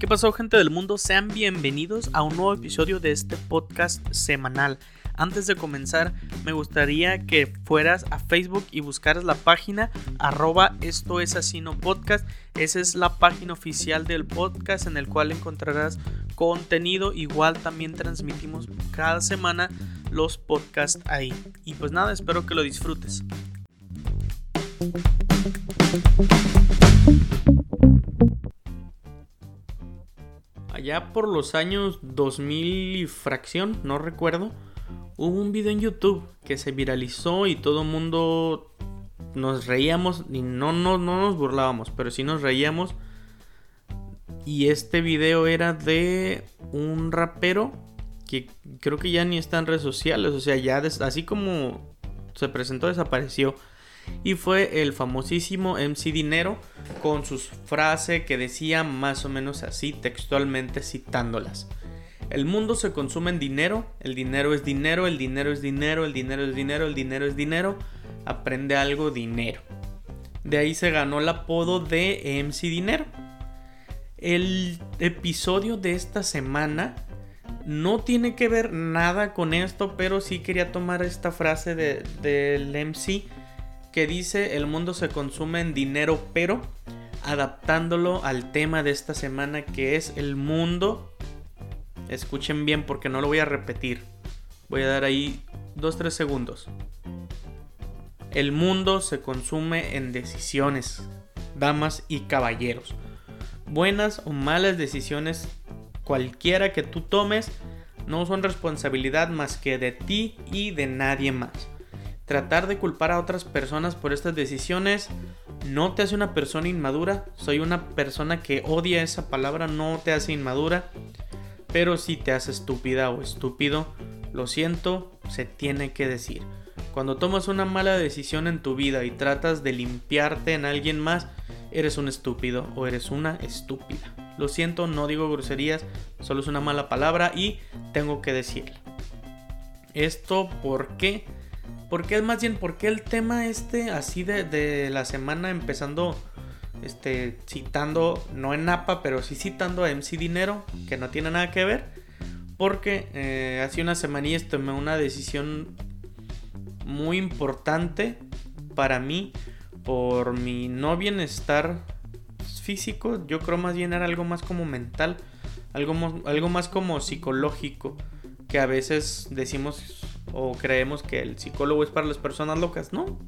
¿Qué pasó gente del mundo? Sean bienvenidos a un nuevo episodio de este podcast semanal. Antes de comenzar, me gustaría que fueras a Facebook y buscaras la página arroba esto es así no podcast. Esa es la página oficial del podcast en el cual encontrarás contenido. Igual también transmitimos cada semana los podcasts ahí. Y pues nada, espero que lo disfrutes. Allá por los años 2000 y fracción, no recuerdo, hubo un video en YouTube que se viralizó y todo el mundo nos reíamos y no, no, no nos burlábamos, pero sí nos reíamos. Y este video era de un rapero que creo que ya ni está en redes sociales, o sea, ya así como se presentó desapareció y fue el famosísimo MC Dinero con sus frases que decía más o menos así textualmente citándolas. El mundo se consume en dinero, el dinero es dinero, el dinero es dinero, el dinero es dinero, el dinero es dinero, aprende algo dinero. De ahí se ganó el apodo de MC Dinero. El episodio de esta semana no tiene que ver nada con esto, pero sí quería tomar esta frase del MC que dice el mundo se consume en dinero, pero adaptándolo al tema de esta semana que es el mundo. Escuchen bien porque no lo voy a repetir. Voy a dar ahí 2-3 segundos. El mundo se consume en decisiones, damas y caballeros. Buenas o malas decisiones, cualquiera que tú tomes, no son responsabilidad más que de ti y de nadie más. Tratar de culpar a otras personas por estas decisiones no te hace una persona inmadura. Soy una persona que odia esa palabra, no te hace inmadura. Pero si te hace estúpida o estúpido, lo siento, se tiene que decir. Cuando tomas una mala decisión en tu vida y tratas de limpiarte en alguien más, eres un estúpido o eres una estúpida. Lo siento, no digo groserías, solo es una mala palabra y tengo que decirlo. Esto porque ¿Por qué más bien, por qué el tema este así de, la semana empezando este, citando, no en APA, pero sí citando a MC Dinero, que no tiene nada que ver? Porque eh, hace una semanilla tomé una decisión muy importante para mí por mi no bienestar físico. Yo creo más bien era algo más como mental, algo, algo más como psicológico, que a veces decimos o creemos que el psicólogo es para las personas locas. No,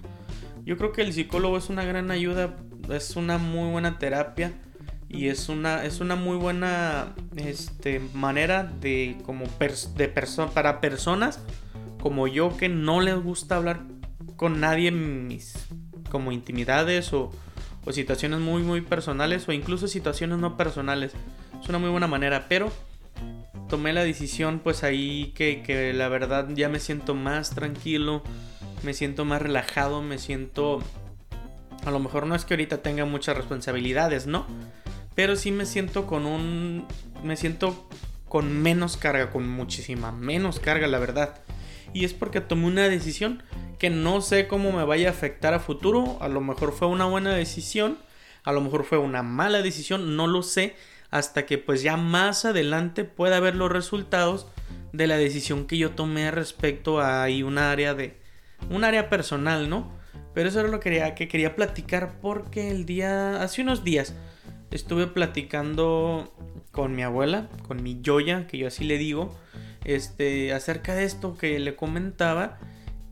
yo creo que el psicólogo es una gran ayuda, es una muy buena terapia y es una, es una muy buena este, manera de como de para personas como yo que no les gusta hablar con nadie mis como intimidades o, o situaciones muy muy personales o incluso situaciones no personales. Es una muy buena manera, pero tomé la decisión pues ahí que, la verdad ya me siento más tranquilo, me siento más relajado, me siento... A lo mejor no es que ahorita tenga muchas responsabilidades, ¿no? Pero sí me siento con un... Me siento con menos carga, con muchísima menos carga, la verdad. Y es porque tomé una decisión que no sé cómo me vaya a afectar a futuro. A lo mejor fue una buena decisión, a lo mejor fue una mala decisión, no lo sé hasta que pues ya más adelante pueda ver los resultados de la decisión que yo tomé respecto a ahí un área de un área personal, ¿no? Pero eso era lo que quería, que quería platicar porque el día hace unos días estuve platicando con mi abuela, con mi Yoya, que yo así le digo, este acerca de esto que le comentaba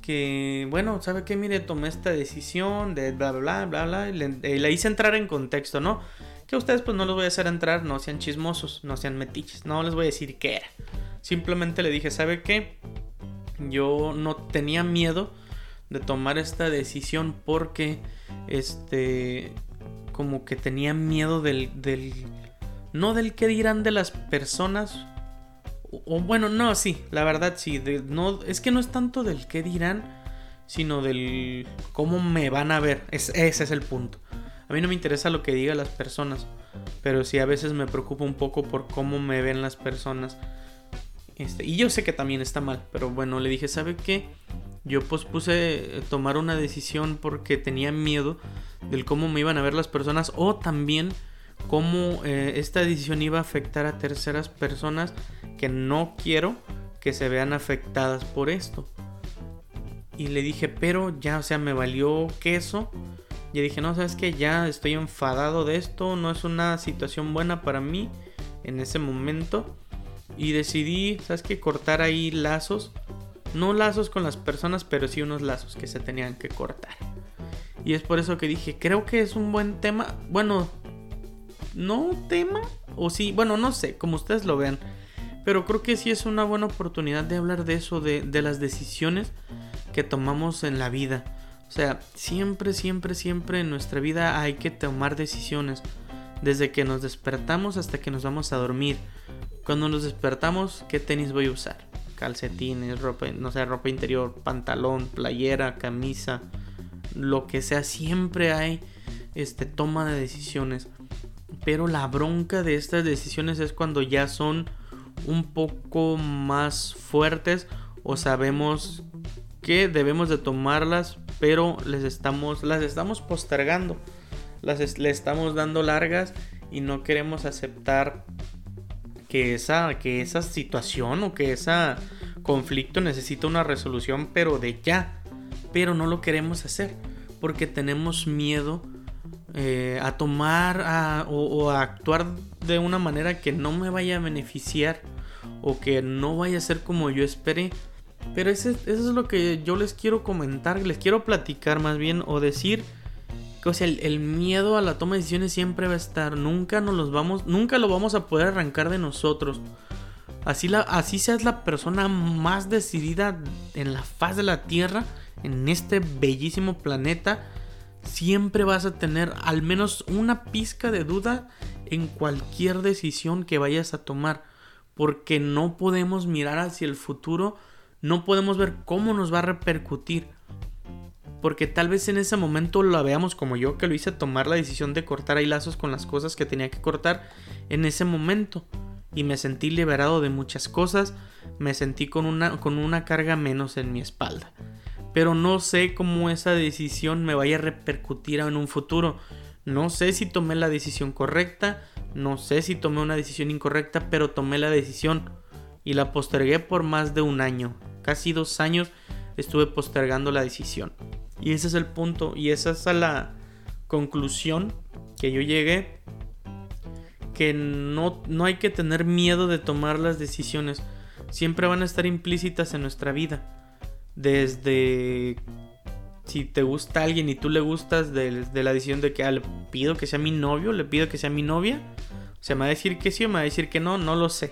que bueno, ¿sabe qué? Mire, tomé esta decisión de bla bla bla bla, y le, le hice entrar en contexto, ¿no? Que ustedes pues no los voy a hacer entrar, no sean chismosos, no sean metiches, no les voy a decir qué era. Simplemente le dije, ¿sabe qué? Yo no tenía miedo de tomar esta decisión porque este como que tenía miedo del, del no del qué dirán de las personas o, bueno no sí la verdad sí no es que no es tanto del qué dirán sino del cómo me van a ver ese es el punto a mí no me interesa lo que digan las personas, pero sí a veces me preocupa un poco por cómo me ven las personas. Este, y yo sé que también está mal, pero bueno, le dije, ¿sabe qué? Yo pospuse tomar una decisión porque tenía miedo del cómo me iban a ver las personas o también cómo eh, esta decisión iba a afectar a terceras personas que no quiero que se vean afectadas por esto. Y le dije, pero ya, o sea, me valió queso. Y dije, no, sabes que ya estoy enfadado de esto, no es una situación buena para mí en ese momento. Y decidí, sabes que cortar ahí lazos. No lazos con las personas, pero sí unos lazos que se tenían que cortar. Y es por eso que dije, creo que es un buen tema. Bueno, no tema. O sí, bueno, no sé, como ustedes lo vean. Pero creo que sí es una buena oportunidad de hablar de eso, de, de las decisiones que tomamos en la vida. O sea, siempre, siempre, siempre en nuestra vida hay que tomar decisiones. Desde que nos despertamos hasta que nos vamos a dormir. Cuando nos despertamos, ¿qué tenis voy a usar? Calcetines, ropa, no sé, ropa interior, pantalón, playera, camisa, lo que sea, siempre hay este toma de decisiones. Pero la bronca de estas decisiones es cuando ya son un poco más fuertes o sabemos que debemos de tomarlas, pero les estamos las estamos postergando. Las le estamos dando largas y no queremos aceptar que esa que esa situación o que ese conflicto necesita una resolución, pero de ya. Pero no lo queremos hacer porque tenemos miedo eh, a tomar o, a actuar de una manera que no me vaya a beneficiar o que no vaya a ser como yo esperé. Pero eso es lo que yo les quiero comentar, les quiero platicar más bien o decir que o sea, el, miedo a la toma de decisiones siempre va a estar, nunca nos los vamos, nunca lo vamos a poder arrancar de nosotros. Así, la, así seas la persona más decidida en la faz de la Tierra, en este bellísimo planeta, siempre vas a tener al menos una pizca de duda en cualquier decisión que vayas a tomar. Porque no podemos mirar hacia el futuro, no podemos ver cómo nos va a repercutir. Porque tal vez en ese momento lo veamos como yo que lo hice tomar la decisión de cortar ahí lazos con las cosas que tenía que cortar en ese momento. Y me sentí liberado de muchas cosas, me sentí con una, con una carga menos en mi espalda pero no sé cómo esa decisión me vaya a repercutir en un futuro. No sé si tomé la decisión correcta, no sé si tomé una decisión incorrecta, pero tomé la decisión y la postergué por más de un año. Casi dos años estuve postergando la decisión. Y ese es el punto y esa es la conclusión que yo llegué. Que no, no hay que tener miedo de tomar las decisiones. Siempre van a estar implícitas en nuestra vida desde si te gusta alguien y tú le gustas de, la decisión de que ah, le pido que sea mi novio, le pido que sea mi novia, o sea, me va a decir que sí o me va a decir que no, no lo sé.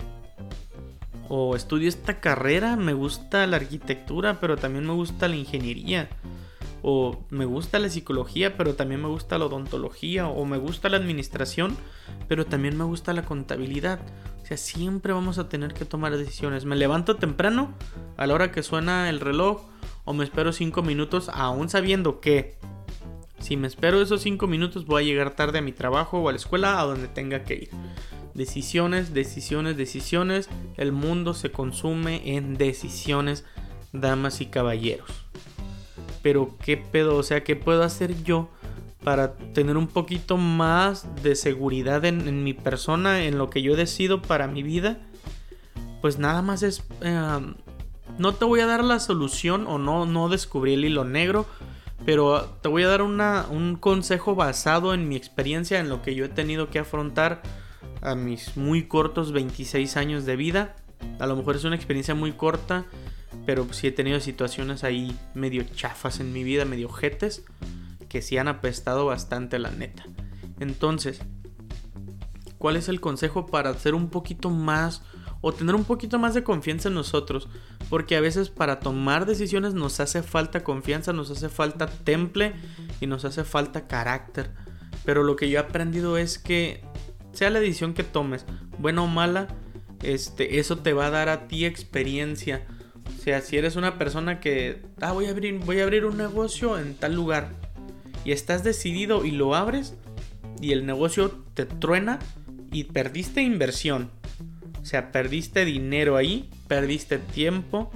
O estudio esta carrera, me gusta la arquitectura, pero también me gusta la ingeniería. O me gusta la psicología, pero también me gusta la odontología. O me gusta la administración, pero también me gusta la contabilidad sea, siempre vamos a tener que tomar decisiones. Me levanto temprano a la hora que suena el reloj o me espero 5 minutos aún sabiendo que si me espero esos 5 minutos voy a llegar tarde a mi trabajo o a la escuela a donde tenga que ir. Decisiones, decisiones, decisiones. El mundo se consume en decisiones, damas y caballeros. Pero qué pedo, o sea, ¿qué puedo hacer yo para tener un poquito más de seguridad en, mi persona, en lo que yo decido para mi vida, pues nada más es... Em, no te voy a dar la solución o no, no descubrí el hilo negro, pero te voy a dar un consejo basado en mi experiencia, en lo que yo he tenido que afrontar a mis muy cortos 26 años de vida. A lo mejor es una experiencia muy corta, pero sí he tenido situaciones ahí medio chafas en mi vida, medio jetes que sí han apestado bastante la neta. Entonces, ¿cuál es el consejo para hacer un poquito más o tener un poquito más de confianza en nosotros? Porque a veces para tomar decisiones nos hace falta confianza, nos hace falta temple y nos hace falta carácter. Pero lo que yo he aprendido es que sea la decisión que tomes, buena o mala, este, eso te va a dar a ti experiencia. O sea, si eres una persona que, ah, voy a abrir, voy a abrir un negocio en tal lugar y estás decidido y lo abres y el negocio te truena y perdiste inversión. O sea, perdiste dinero ahí, perdiste tiempo,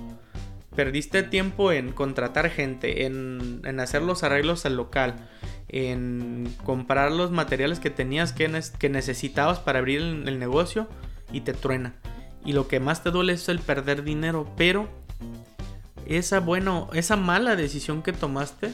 perdiste tiempo en contratar gente, en, hacer los arreglos al local, en comprar los materiales que tenías que, necesitabas para abrir el, negocio y te truena. Y lo que más te duele es el perder dinero, pero esa bueno, esa mala decisión que tomaste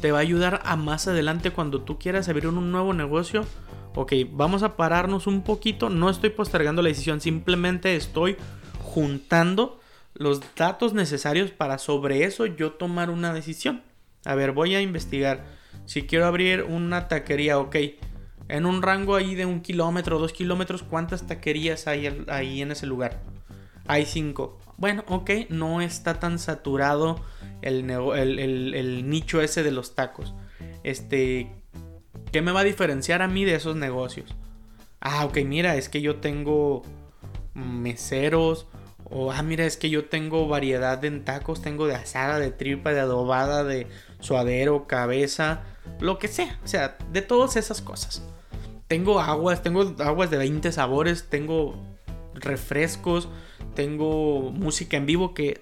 te va a ayudar a más adelante cuando tú quieras abrir un nuevo negocio. Ok, vamos a pararnos un poquito. No estoy postergando la decisión, simplemente estoy juntando los datos necesarios para sobre eso yo tomar una decisión. A ver, voy a investigar. Si quiero abrir una taquería, ok. En un rango ahí de un kilómetro, dos kilómetros, ¿cuántas taquerías hay ahí en ese lugar? Hay cinco. Bueno, ok, no está tan saturado el, nicho ese de los tacos. Este, ¿qué me va a diferenciar a mí de esos negocios? Ah, ok, mira, es que yo tengo meseros, o, ah, mira, es que yo tengo variedad en tacos. Tengo de asada, de tripa, de adobada, de suadero, cabeza, lo que sea. O sea, de todas esas cosas. Tengo aguas, tengo aguas de 20 sabores, tengo refrescos, tengo música en vivo que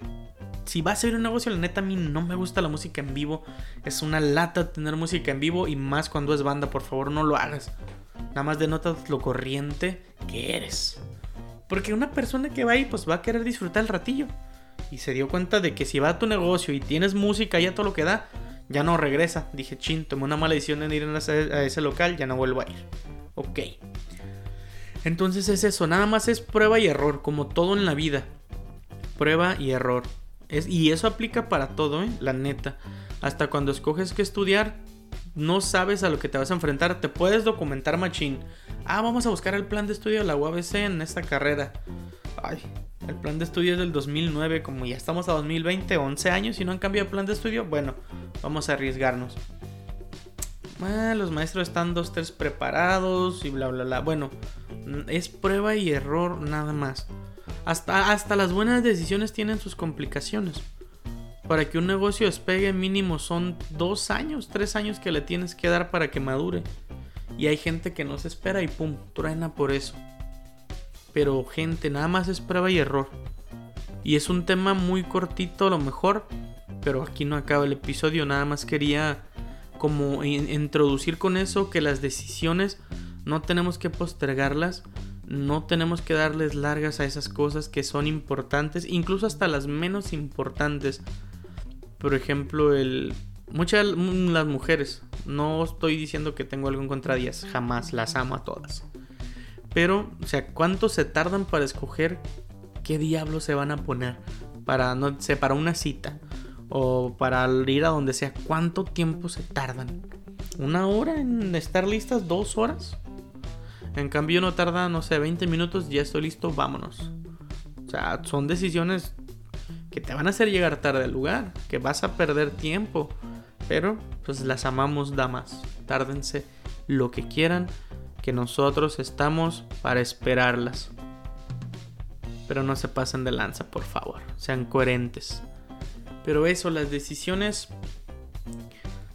si va a ser un negocio, la neta a mí no me gusta la música en vivo. Es una lata tener música en vivo y más cuando es banda, por favor no lo hagas. Nada más denotas lo corriente que eres. Porque una persona que va ahí, pues va a querer disfrutar el ratillo. Y se dio cuenta de que si va a tu negocio y tienes música y a todo lo que da, ya no regresa. Dije, chin, tomé una mala decisión en ir a ese, local, ya no vuelvo a ir. Ok. Entonces es eso, nada más es prueba y error, como todo en la vida. Prueba y error. Es, y eso aplica para todo, ¿eh? la neta. Hasta cuando escoges qué estudiar, no sabes a lo que te vas a enfrentar, te puedes documentar machín. Ah, vamos a buscar el plan de estudio de la UABC en esta carrera. Ay, el plan de estudio es del 2009, como ya estamos a 2020, 11 años y no han cambiado el plan de estudio, bueno, vamos a arriesgarnos. Ah, los maestros están dos, tres preparados y bla, bla, bla. Bueno, es prueba y error nada más. Hasta, hasta las buenas decisiones tienen sus complicaciones para que un negocio despegue mínimo son dos años, tres años que le tienes que dar para que madure. Y hay gente que no se espera y pum, truena por eso. Pero gente, nada más es prueba y error. Y es un tema muy cortito a lo mejor, pero aquí no acaba el episodio, nada más quería como introducir con eso que las decisiones no tenemos que postergarlas, no tenemos que darles largas a esas cosas que son importantes, incluso hasta las menos importantes por ejemplo, el muchas las mujeres, no estoy diciendo que tengo algo en contra de ellas, jamás las amo a todas. Pero, o sea, ¿cuánto se tardan para escoger qué diablo se van a poner para no sé, para una cita o para ir a donde sea? ¿Cuánto tiempo se tardan? ¿Una hora en estar listas? ¿Dos horas? En cambio no tarda, no sé, 20 minutos, ya estoy listo, vámonos. O sea, son decisiones que te van a hacer llegar tarde al lugar, que vas a perder tiempo. Pero pues las amamos damas. Tárdense lo que quieran, que nosotros estamos para esperarlas. Pero no se pasen de lanza, por favor. Sean coherentes. Pero eso, las decisiones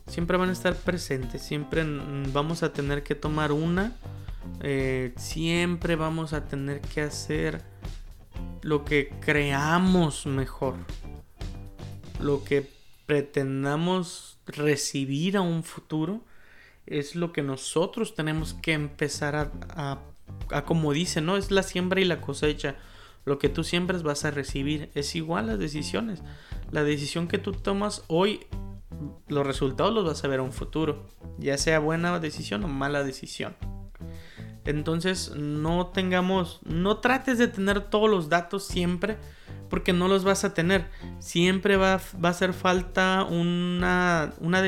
siempre van a estar presentes. Siempre vamos a tener que tomar una. Eh, siempre vamos a tener que hacer lo que creamos mejor, lo que pretendamos recibir a un futuro, es lo que nosotros tenemos que empezar a, a, como dice, ¿no? Es la siembra y la cosecha. Lo que tú siembras vas a recibir. Es igual las decisiones. La decisión que tú tomas hoy, los resultados los vas a ver a un futuro. Ya sea buena decisión o mala decisión. Entonces no tengamos, no trates de tener todos los datos siempre porque no los vas a tener. Siempre va, a hacer falta una, una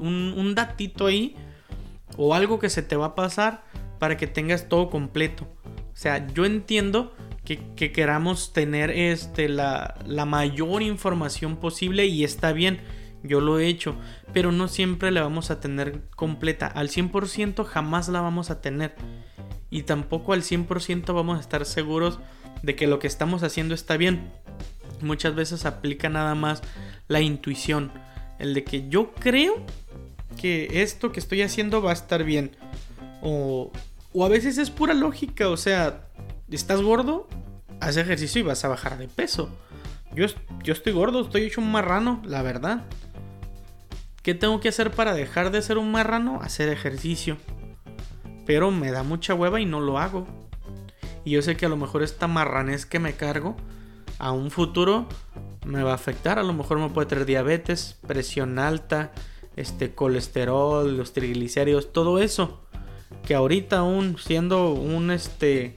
un, un, datito ahí o algo que se te va a pasar para que tengas todo completo. O sea, yo entiendo que, que queramos tener este, la, la mayor información posible y está bien. Yo lo he hecho, pero no siempre la vamos a tener completa. Al 100% jamás la vamos a tener y tampoco al 100% vamos a estar seguros de que lo que estamos haciendo está bien. Muchas veces aplica nada más la intuición, el de que yo creo que esto que estoy haciendo va a estar bien. O, o a veces es pura lógica, o sea, estás gordo, haz ejercicio y vas a bajar de peso. Yo, yo estoy gordo, estoy hecho un marrano, la verdad. ¿Qué tengo que hacer para dejar de ser un marrano? Hacer ejercicio. Pero me da mucha hueva y no lo hago. Y yo sé que a lo mejor esta marranés que me cargo a un futuro me va a afectar. A lo mejor me puede traer diabetes, presión alta, este colesterol, los triglicéridos, todo eso. Que ahorita aún siendo un este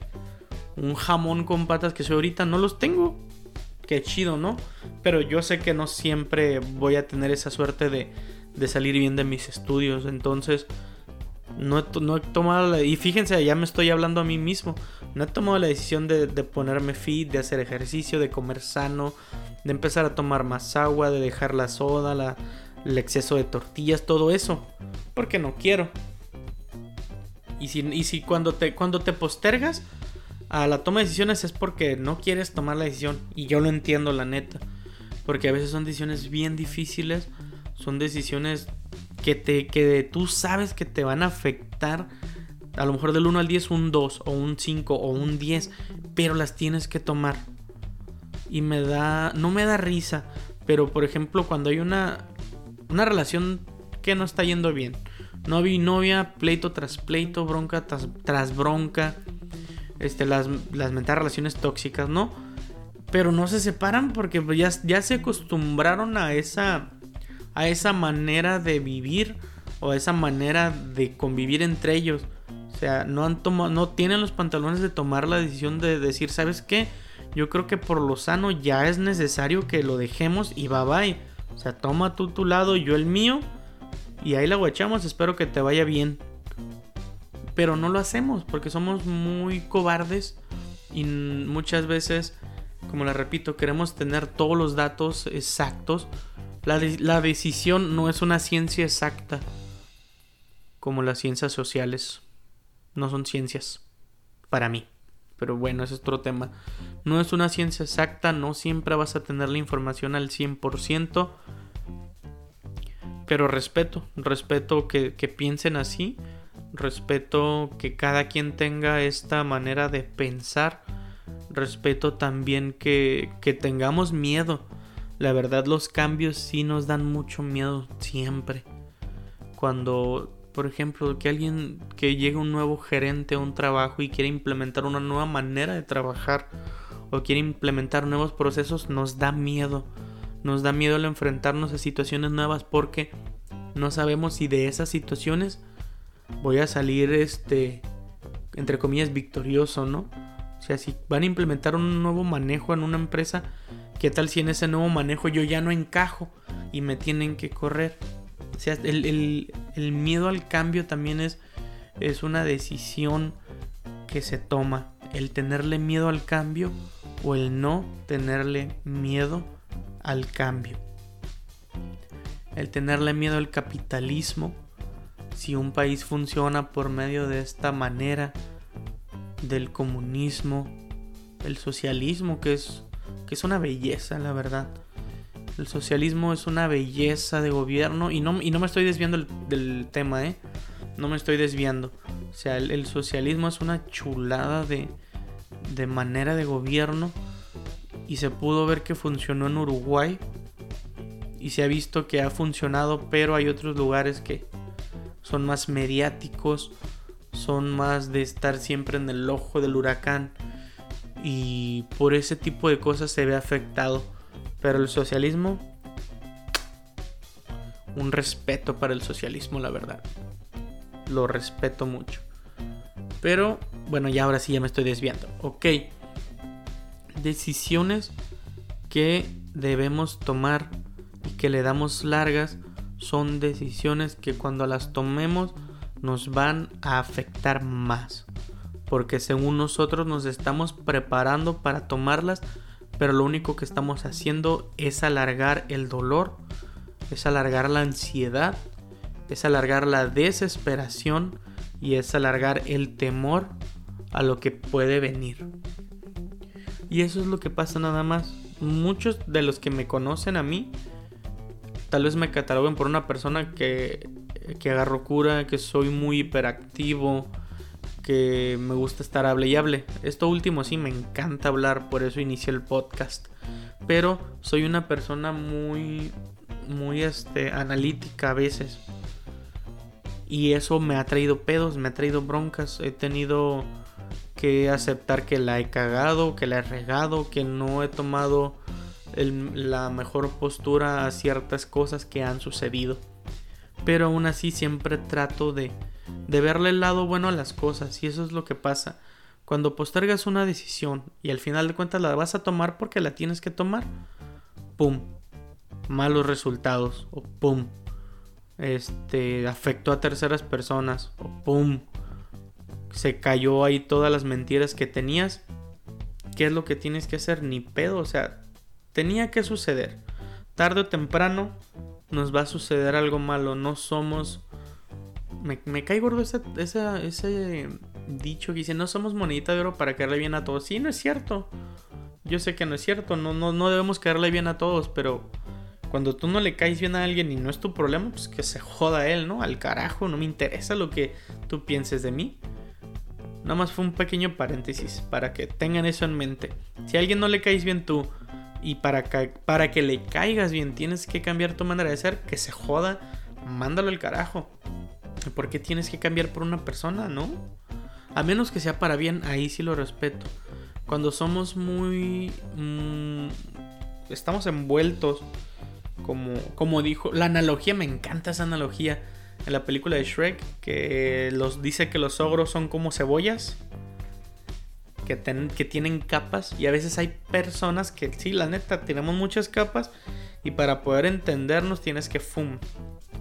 un jamón con patas que soy ahorita no los tengo. Qué chido, ¿no? Pero yo sé que no siempre voy a tener esa suerte de, de salir bien de mis estudios. Entonces, no he, no tomado la... Y fíjense, ya me estoy hablando a mí mismo. No he tomado la decisión de, de, ponerme fit, de hacer ejercicio, de comer sano, de empezar a tomar más agua, de dejar la soda, la, el exceso de tortillas, todo eso. Porque no quiero. Y si, y si cuando, te, cuando te postergas a la toma de decisiones es porque no quieres tomar la decisión. Y yo lo entiendo, la neta. Porque a veces son decisiones bien difíciles. Son decisiones que, te, que tú sabes que te van a afectar. A lo mejor del 1 al 10 un 2 o un 5 o un 10. Pero las tienes que tomar. Y me da... No me da risa. Pero por ejemplo cuando hay una... Una relación que no está yendo bien. Novia y novia, pleito tras pleito, bronca tras, tras bronca este, las, las relaciones tóxicas, ¿no? Pero no se separan porque ya, ya se acostumbraron a esa, a esa manera de vivir o a esa manera de convivir entre ellos. O sea, no, han tomado, no tienen los pantalones de tomar la decisión de decir, ¿sabes qué? Yo creo que por lo sano ya es necesario que lo dejemos y bye bye. O sea, toma tú tu lado, yo el mío. Y ahí la guachamos, espero que te vaya bien. Pero no lo hacemos porque somos muy cobardes y muchas veces, como la repito, queremos tener todos los datos exactos. La, la decisión no es una ciencia exacta como las ciencias sociales. No son ciencias para mí. Pero bueno, ese es otro tema. No es una ciencia exacta, no siempre vas a tener la información al 100%. Pero respeto, respeto que, que piensen así respeto que cada quien tenga esta manera de pensar, respeto también que, que tengamos miedo. La verdad los cambios sí nos dan mucho miedo siempre. Cuando, por ejemplo, que alguien que llegue un nuevo gerente a un trabajo y quiere implementar una nueva manera de trabajar o quiere implementar nuevos procesos, nos da miedo. Nos da miedo al enfrentarnos a situaciones nuevas porque no sabemos si de esas situaciones voy a salir, este, entre comillas, victorioso, ¿no? O sea, si van a implementar un nuevo manejo en una empresa, ¿qué tal si en ese nuevo manejo yo ya no encajo y me tienen que correr? O sea, el, el miedo al cambio también es, es una decisión que se toma. El tenerle miedo al cambio o el no tenerle miedo al cambio. El tenerle miedo al capitalismo si un país funciona por medio de esta manera del comunismo, el socialismo, que es, que es una belleza, la verdad. El socialismo es una belleza de gobierno y no, y no me estoy desviando del, tema, ¿eh? No me estoy desviando. O sea, el, el socialismo es una chulada de, de manera de gobierno y se pudo ver que funcionó en Uruguay y se ha visto que ha funcionado, pero hay otros lugares que, son más mediáticos, son más de estar siempre en el ojo del huracán y por ese tipo de cosas se ve afectado. Pero el socialismo, un respeto para el socialismo, la verdad. Lo respeto mucho. Pero bueno, ya ahora sí ya me estoy desviando. Ok. Decisiones que debemos tomar y que le damos largas son decisiones que cuando las tomemos nos van a afectar más. Porque según nosotros nos estamos preparando para tomarlas, pero lo único que estamos haciendo es alargar el dolor, es alargar la ansiedad, es alargar la desesperación y es alargar el temor a lo que puede venir. Y eso es lo que pasa nada más. Muchos de los que me conocen a mí tal vez me cataloguen por una persona que, que agarro cura, que soy muy hiperactivo, que me gusta estar hable y hable. Esto último sí me encanta hablar, por eso inicié el podcast. Pero soy una persona muy muy este, analítica a veces. Y eso me ha traído pedos, me ha traído broncas. He tenido que aceptar que la he cagado, que la he regado, que no he tomado la mejor postura a ciertas cosas que han sucedido. Pero aún así siempre trato de, de verle el lado bueno a las cosas. Y eso es lo que pasa. Cuando postergas una decisión y al final de cuentas la vas a tomar porque la tienes que tomar, ¡pum! Malos resultados. O ¡pum! Este afectó a terceras personas. O ¡pum! Se cayó ahí todas las mentiras que tenías. ¿Qué es lo que tienes que hacer? Ni pedo. O sea, tenía que suceder. Tarde o temprano nos va a suceder algo malo. No somos. Me, cae gordo ese, ese dicho que dice, no somos monedita de oro para caerle bien a todos. Sí, no es cierto. Yo sé que no es cierto, no, no, no debemos caerle bien a todos, pero cuando tú no le caes bien a alguien y no es tu problema, pues que se joda él, ¿no? Al carajo, no me interesa lo que tú pienses de mí. Nada más fue un pequeño paréntesis para que tengan eso en mente. Si a alguien no le caes bien tú y para, para que le caigas bien tienes que cambiar tu manera de ser, que se joda, mándalo al carajo. ¿Por qué tienes que cambiar por una persona, no? A menos que sea para bien, ahí sí lo respeto. Cuando somos muy... Mm, estamos envueltos, como, como dijo... La analogía, me encanta esa analogía. En la película de Shrek, que los dice que los ogros son como cebollas. Que, que tienen capas. Y a veces hay personas que sí, la neta, tenemos muchas capas. Y para poder entendernos tienes que fum.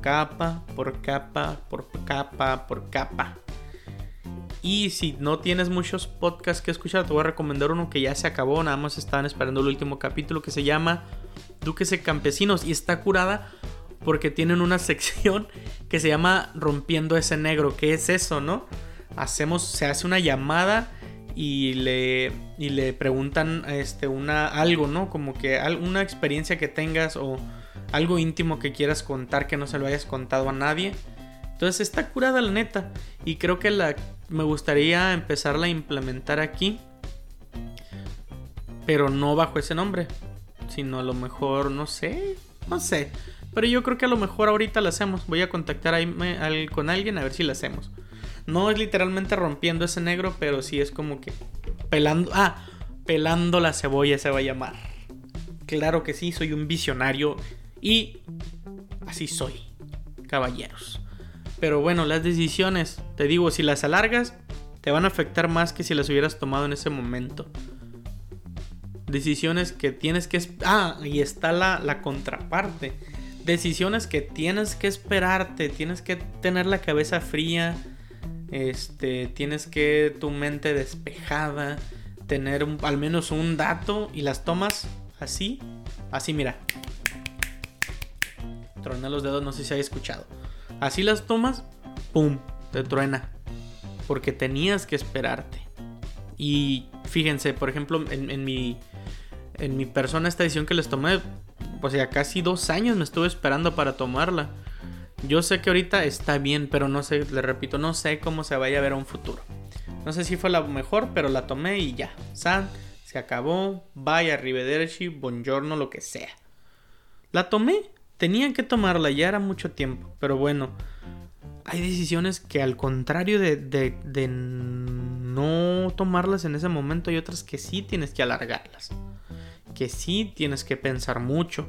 Capa por capa, por capa, por capa. Y si no tienes muchos podcasts que escuchar, te voy a recomendar uno que ya se acabó. Nada más estaban esperando el último capítulo que se llama Duques Campesinos. Y está curada porque tienen una sección que se llama Rompiendo ese negro. ¿Qué es eso, no? Hacemos, se hace una llamada y le, y le preguntan este, una, algo, ¿no? Como que alguna experiencia que tengas o algo íntimo que quieras contar que no se lo hayas contado a nadie. Entonces está curada la neta. Y creo que la me gustaría empezarla a implementar aquí. Pero no bajo ese nombre. Sino a lo mejor, no sé. No sé. Pero yo creo que a lo mejor ahorita la hacemos. Voy a contactar con alguien a ver si la hacemos. No es literalmente rompiendo ese negro, pero sí es como que pelando. Ah, pelando la cebolla se va a llamar. Claro que sí, soy un visionario y así soy, caballeros. Pero bueno, las decisiones, te digo, si las alargas, te van a afectar más que si las hubieras tomado en ese momento. Decisiones que tienes que... Ah, y está la, la contraparte. Decisiones que tienes que esperarte, tienes que tener la cabeza fría, este, tienes que tu mente despejada, tener al menos un dato y las tomas así, así mira. Troné los dedos, no sé si hay escuchado. Así las tomas, ¡pum! Te truena. Porque tenías que esperarte. Y fíjense, por ejemplo, en, mi, en mi persona esta decisión que les tomé, o sea, casi dos años me estuve esperando para tomarla. Yo sé que ahorita está bien, pero no sé, le repito, no sé cómo se vaya a ver a un futuro. No sé si fue la mejor, pero la tomé y ya. San, se acabó. Bye, arrivederci, buongiorno, lo que sea. La tomé Tenían que tomarla, ya era mucho tiempo. Pero bueno, hay decisiones que al contrario de, de, no tomarlas en ese momento, hay otras que sí tienes que alargarlas. Que sí tienes que pensar mucho.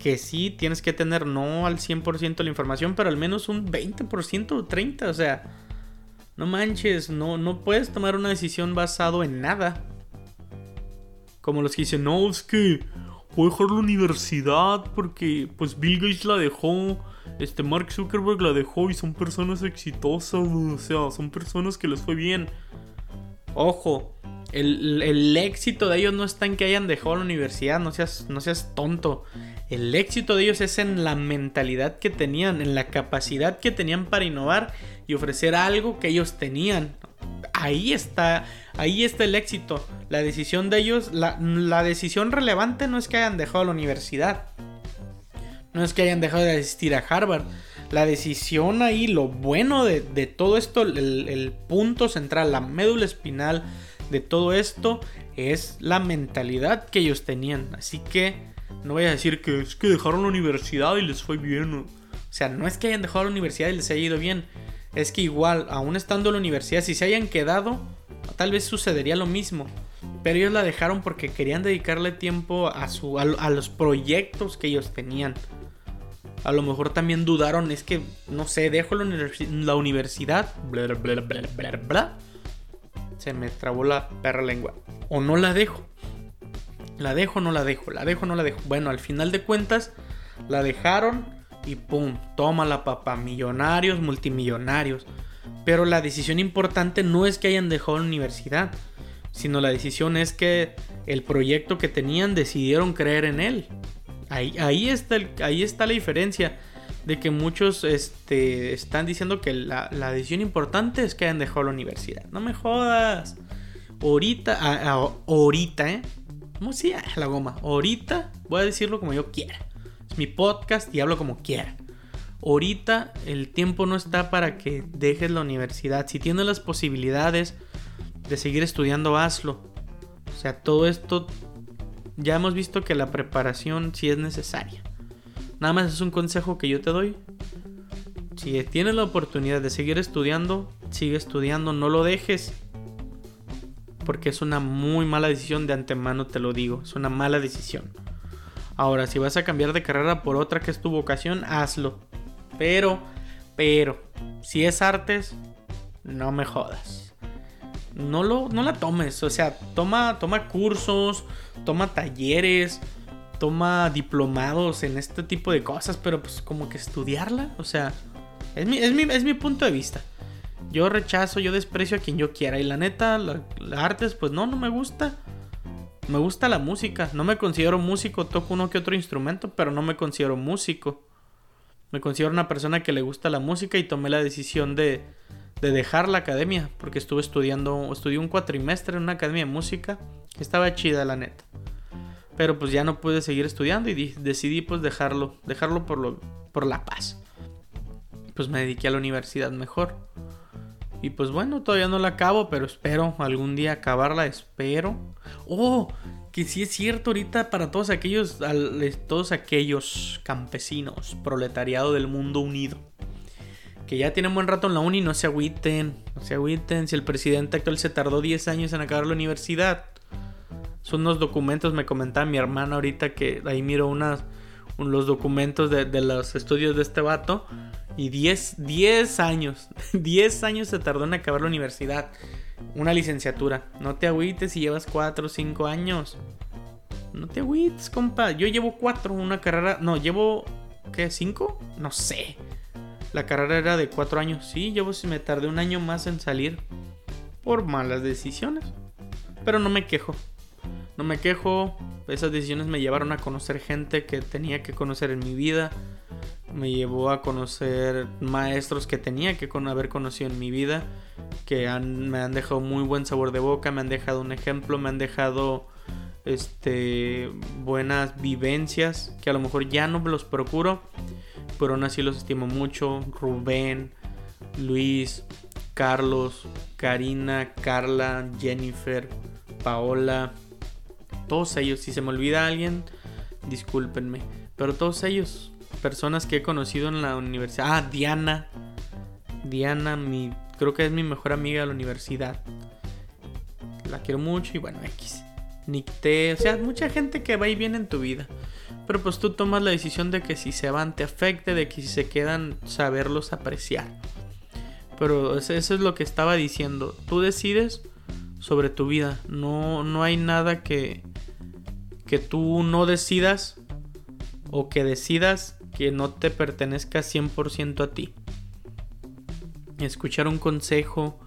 Que sí tienes que tener no al 100% la información, pero al menos un 20% o 30%. O sea, no manches, no, no puedes tomar una decisión basado en nada. Como los que dicen, no, Puedo dejar la universidad porque pues Bill Gates la dejó, este Mark Zuckerberg la dejó y son personas exitosas, o sea, son personas que les fue bien. Ojo, el, éxito de ellos no está en que hayan dejado la universidad, no seas, no seas tonto. El éxito de ellos es en la mentalidad que tenían, en la capacidad que tenían para innovar y ofrecer algo que ellos tenían ahí está, ahí está el éxito. La decisión de ellos, la, decisión relevante no es que hayan dejado la universidad. No es que hayan dejado de asistir a Harvard. La decisión ahí, lo bueno de, todo esto, el, el, punto central, la médula espinal de todo esto es la mentalidad que ellos tenían. Así que No voy a decir que es que dejaron la universidad y les fue bien. O sea, no es que hayan dejado la universidad y les haya ido bien. Es que igual, aún estando en la universidad, si se hayan quedado, tal vez sucedería lo mismo. Pero ellos la dejaron porque querían dedicarle tiempo a, su, a, los proyectos que ellos tenían. A lo mejor también dudaron, es que, no sé, dejo la, universidad. Bla, bla, bla, Se me trabó la perra lengua. O no la dejo. La dejo, no la dejo, la dejo, no la dejo. Bueno, al final de cuentas, la dejaron y pum, toma la papá. Millonarios, multimillonarios. Pero la decisión importante no es que hayan dejado la universidad, sino la decisión es que el proyecto que tenían decidieron creer en él. Ahí, ahí, está, ahí está la diferencia de que muchos este, están diciendo que la, decisión importante es que hayan dejado la universidad. No me jodas. Ahorita, ahorita, ¿eh? ¿Cómo si? la goma. Ahorita voy a decirlo como yo quiera. Mi podcast y hablo como quiera. Ahorita el tiempo no está para que dejes la universidad. Si tienes las posibilidades de seguir estudiando, hazlo. O sea, todo esto ya hemos visto que la preparación sí es necesaria. Nada más es un consejo que yo te doy. Si tienes la oportunidad de seguir estudiando, sigue estudiando, no lo dejes porque es una muy mala decisión de antemano, te lo digo, es una mala decisión. Ahora, si vas a cambiar de carrera por otra que es tu vocación, hazlo. Pero, pero, si es artes, no me jodas. No, lo, no la tomes, o sea, toma, toma cursos, toma talleres, toma diplomados en este tipo de cosas, pero pues como que estudiarla, o sea, es mi, es mi, es mi punto de vista. Yo rechazo, yo desprecio a quien yo quiera. Y la neta, la, artes, pues no, no me gusta. Me gusta la música. No me considero músico, toco uno que otro instrumento, pero no me considero músico. Me considero una persona que le gusta la música y tomé la decisión de, de dejar la academia, porque estuve estudiando, estudié un cuatrimestre en una academia de música, que estaba chida, la neta. Pero pues ya no pude seguir estudiando y decidí pues dejarlo, dejarlo por, lo, por la paz. Pues me dediqué a la universidad mejor. Y pues bueno, todavía no la acabo, pero espero algún día acabarla, espero. Oh, que sí es cierto ahorita para todos aquellos, todos aquellos campesinos, proletariado del mundo unido. Que ya tienen buen rato en la uni, no se agüiten, no se agüiten. Si el presidente actual se tardó 10 años en acabar la universidad. Son unos documentos, me comentaba mi hermana ahorita que ahí miro unas, los documentos de, de los estudios de este vato. Y 10, 10 años, 10 años se tardó en acabar la universidad. Una licenciatura. No te agüites si llevas 4 o 5 años. No te agüites, compa. Yo llevo 4, una carrera... No, llevo... ¿Qué? ¿5? No sé. La carrera era de 4 años. Sí, llevo si me tardé un año más en salir. Por malas decisiones. Pero no me quejo. No me quejo. Esas decisiones me llevaron a conocer gente que tenía que conocer en mi vida me llevó a conocer maestros que tenía que haber conocido en mi vida, que me han dejado muy buen sabor de boca, me han dejado un ejemplo, me han dejado este buenas vivencias que a lo mejor ya no me los procuro, pero aún así los estimo mucho. Rubén, Luis, Carlos, Karina, Carla, Jennifer, Paola, todos ellos. Si se me olvida alguien, discúlpenme, pero todos ellos personas que he conocido en la universidad. Ah, Diana. Diana, mi, creo que es mi mejor amiga de la universidad. La quiero mucho y bueno, X. Nicté, o sea, mucha gente que va y viene en tu vida. Pero pues tú tomas la decisión de que si se van te afecte, de que si se quedan, saberlos apreciar. Pero eso es lo que estaba diciendo. Tú decides sobre tu vida. No, no hay nada que, que tú no decidas o que decidas que no te pertenezca 100% a ti. Escuchar un consejo,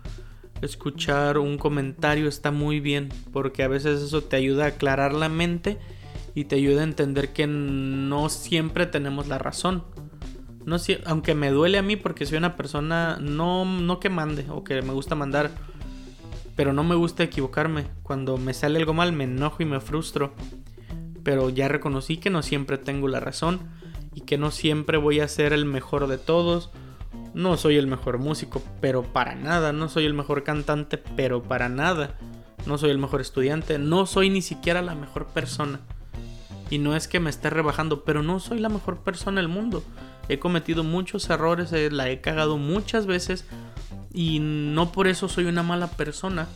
escuchar un comentario está muy bien, porque a veces eso te ayuda a aclarar la mente y te ayuda a entender que no siempre tenemos la razón. No, aunque me duele a mí porque soy una persona no, no que mande o que me gusta mandar, pero no me gusta equivocarme. Cuando me sale algo mal me enojo y me frustro. Pero ya reconocí que no siempre tengo la razón y que no siempre voy a ser el mejor de todos. No soy el mejor músico, pero para nada. No soy el mejor cantante, pero para nada. No soy el mejor estudiante, no soy ni siquiera la mejor persona. Y no es que me esté rebajando, pero no soy la mejor persona del mundo. He cometido muchos errores, eh, la he cagado muchas veces y no por eso soy una mala persona.